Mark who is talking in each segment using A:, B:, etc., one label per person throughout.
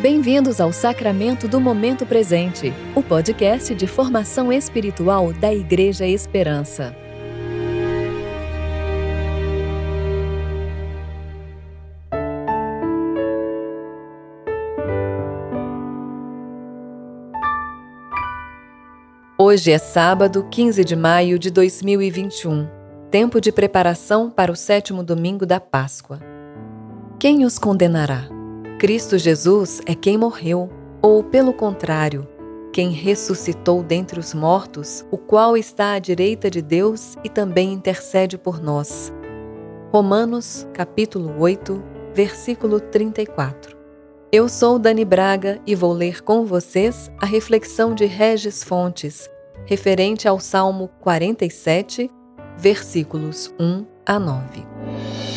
A: Bem-vindos ao Sacramento do Momento Presente, o podcast de formação espiritual da Igreja Esperança. Hoje é sábado, 15 de maio de 2021, tempo de preparação para o sétimo domingo da Páscoa. Quem os condenará? Cristo Jesus é quem morreu, ou, pelo contrário, quem ressuscitou dentre os mortos, o qual está à direita de Deus e também intercede por nós. Romanos, capítulo 8, versículo 34. Eu sou Dani Braga e vou ler com vocês a reflexão de Regis Fontes, referente ao Salmo 47, versículos 1 a 9.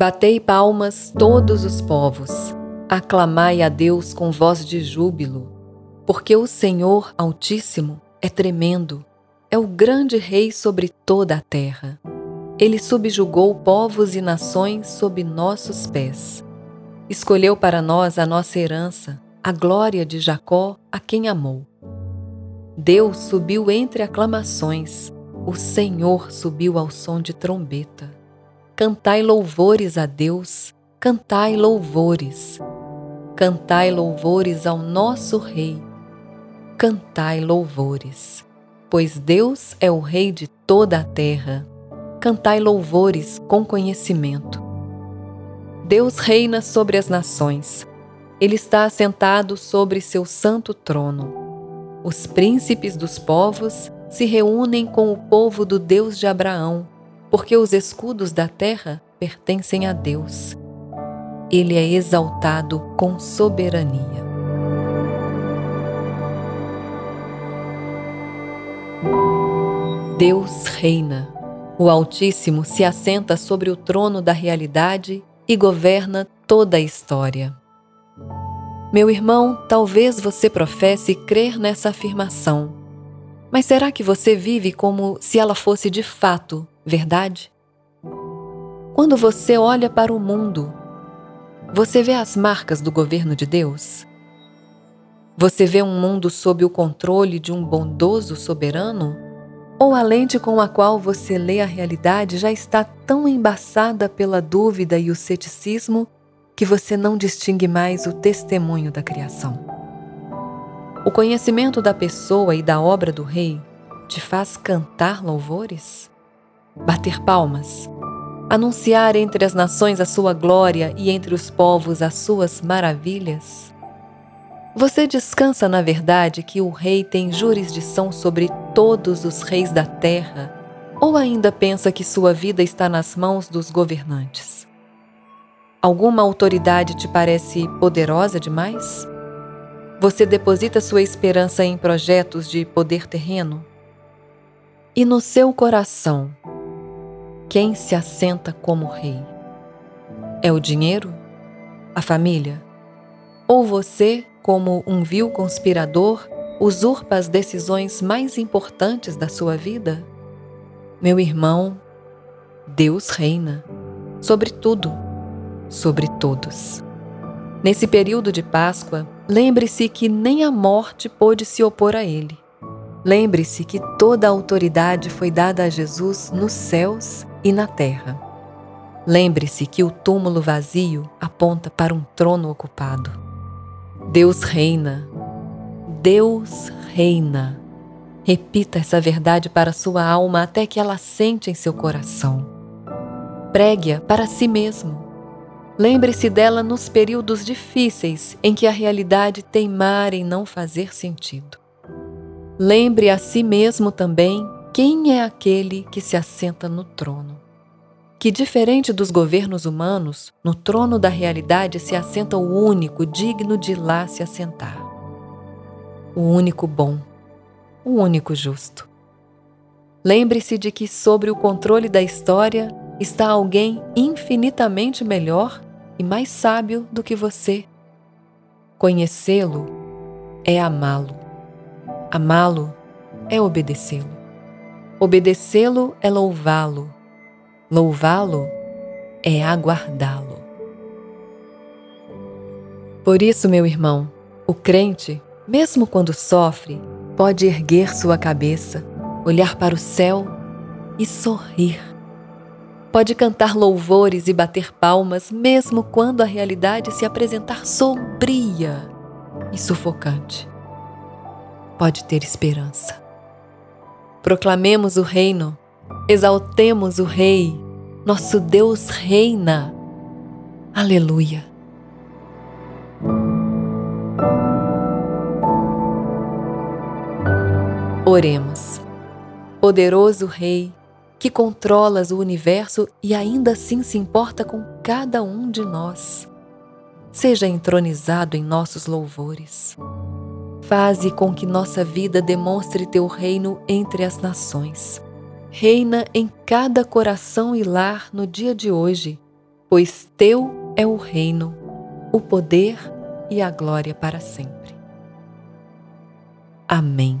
A: Batei palmas todos os povos, aclamai a Deus com voz de júbilo, porque o Senhor Altíssimo é tremendo, é o grande Rei sobre toda a terra. Ele subjugou povos e nações sob nossos pés. Escolheu para nós a nossa herança, a glória de Jacó, a quem amou. Deus subiu entre aclamações, o Senhor subiu ao som de trombeta. Cantai louvores a Deus, cantai louvores. Cantai louvores ao nosso Rei. Cantai louvores. Pois Deus é o Rei de toda a terra. Cantai louvores com conhecimento. Deus reina sobre as nações. Ele está assentado sobre seu santo trono. Os príncipes dos povos se reúnem com o povo do Deus de Abraão porque os escudos da terra pertencem a Deus. Ele é exaltado com soberania. Deus reina. O Altíssimo se assenta sobre o trono da realidade e governa toda a história. Meu irmão, talvez você professe crer nessa afirmação, mas será que você vive como se ela fosse de fato verdade? Quando você olha para o mundo, você vê as marcas do governo de Deus? Você vê um mundo sob o controle de um bondoso soberano? Ou a lente com a qual você lê a realidade já está tão embaçada pela dúvida e o ceticismo que você não distingue mais o testemunho da criação? O conhecimento da pessoa e da obra do Rei te faz cantar louvores? Bater palmas, anunciar entre as nações a sua glória e entre os povos as suas maravilhas? Você descansa na verdade que o rei tem jurisdição sobre todos os reis da terra, ou ainda pensa que sua vida está nas mãos dos governantes? Alguma autoridade te parece poderosa demais? Você deposita sua esperança em projetos de poder terreno? E no seu coração, quem se assenta como rei? É o dinheiro? A família? Ou você, como um vil conspirador, usurpa as decisões mais importantes da sua vida? Meu irmão, Deus reina sobre tudo, sobre todos. Nesse período de Páscoa, lembre-se que nem a morte pôde se opor a ele. Lembre-se que toda a autoridade foi dada a Jesus nos céus e na terra. Lembre-se que o túmulo vazio aponta para um trono ocupado. Deus reina. Deus reina. Repita essa verdade para sua alma até que ela sente em seu coração. Pregue-a para si mesmo. Lembre-se dela nos períodos difíceis em que a realidade teimar em não fazer sentido. Lembre a si mesmo também quem é aquele que se assenta no trono? Que, diferente dos governos humanos, no trono da realidade se assenta o único digno de lá se assentar. O único bom, o único justo. Lembre-se de que, sobre o controle da história, está alguém infinitamente melhor e mais sábio do que você. Conhecê-lo é amá-lo. Amá-lo é obedecê-lo. Obedecê-lo é louvá-lo. Louvá-lo é aguardá-lo. Por isso, meu irmão, o crente, mesmo quando sofre, pode erguer sua cabeça, olhar para o céu e sorrir. Pode cantar louvores e bater palmas, mesmo quando a realidade se apresentar sombria e sufocante. Pode ter esperança. Proclamemos o reino, exaltemos o Rei, nosso Deus reina. Aleluia. Oremos. Poderoso Rei, que controlas o universo e ainda assim se importa com cada um de nós. Seja entronizado em nossos louvores. Faze com que nossa vida demonstre teu reino entre as nações. Reina em cada coração e lar no dia de hoje, pois teu é o reino, o poder e a glória para sempre. Amém.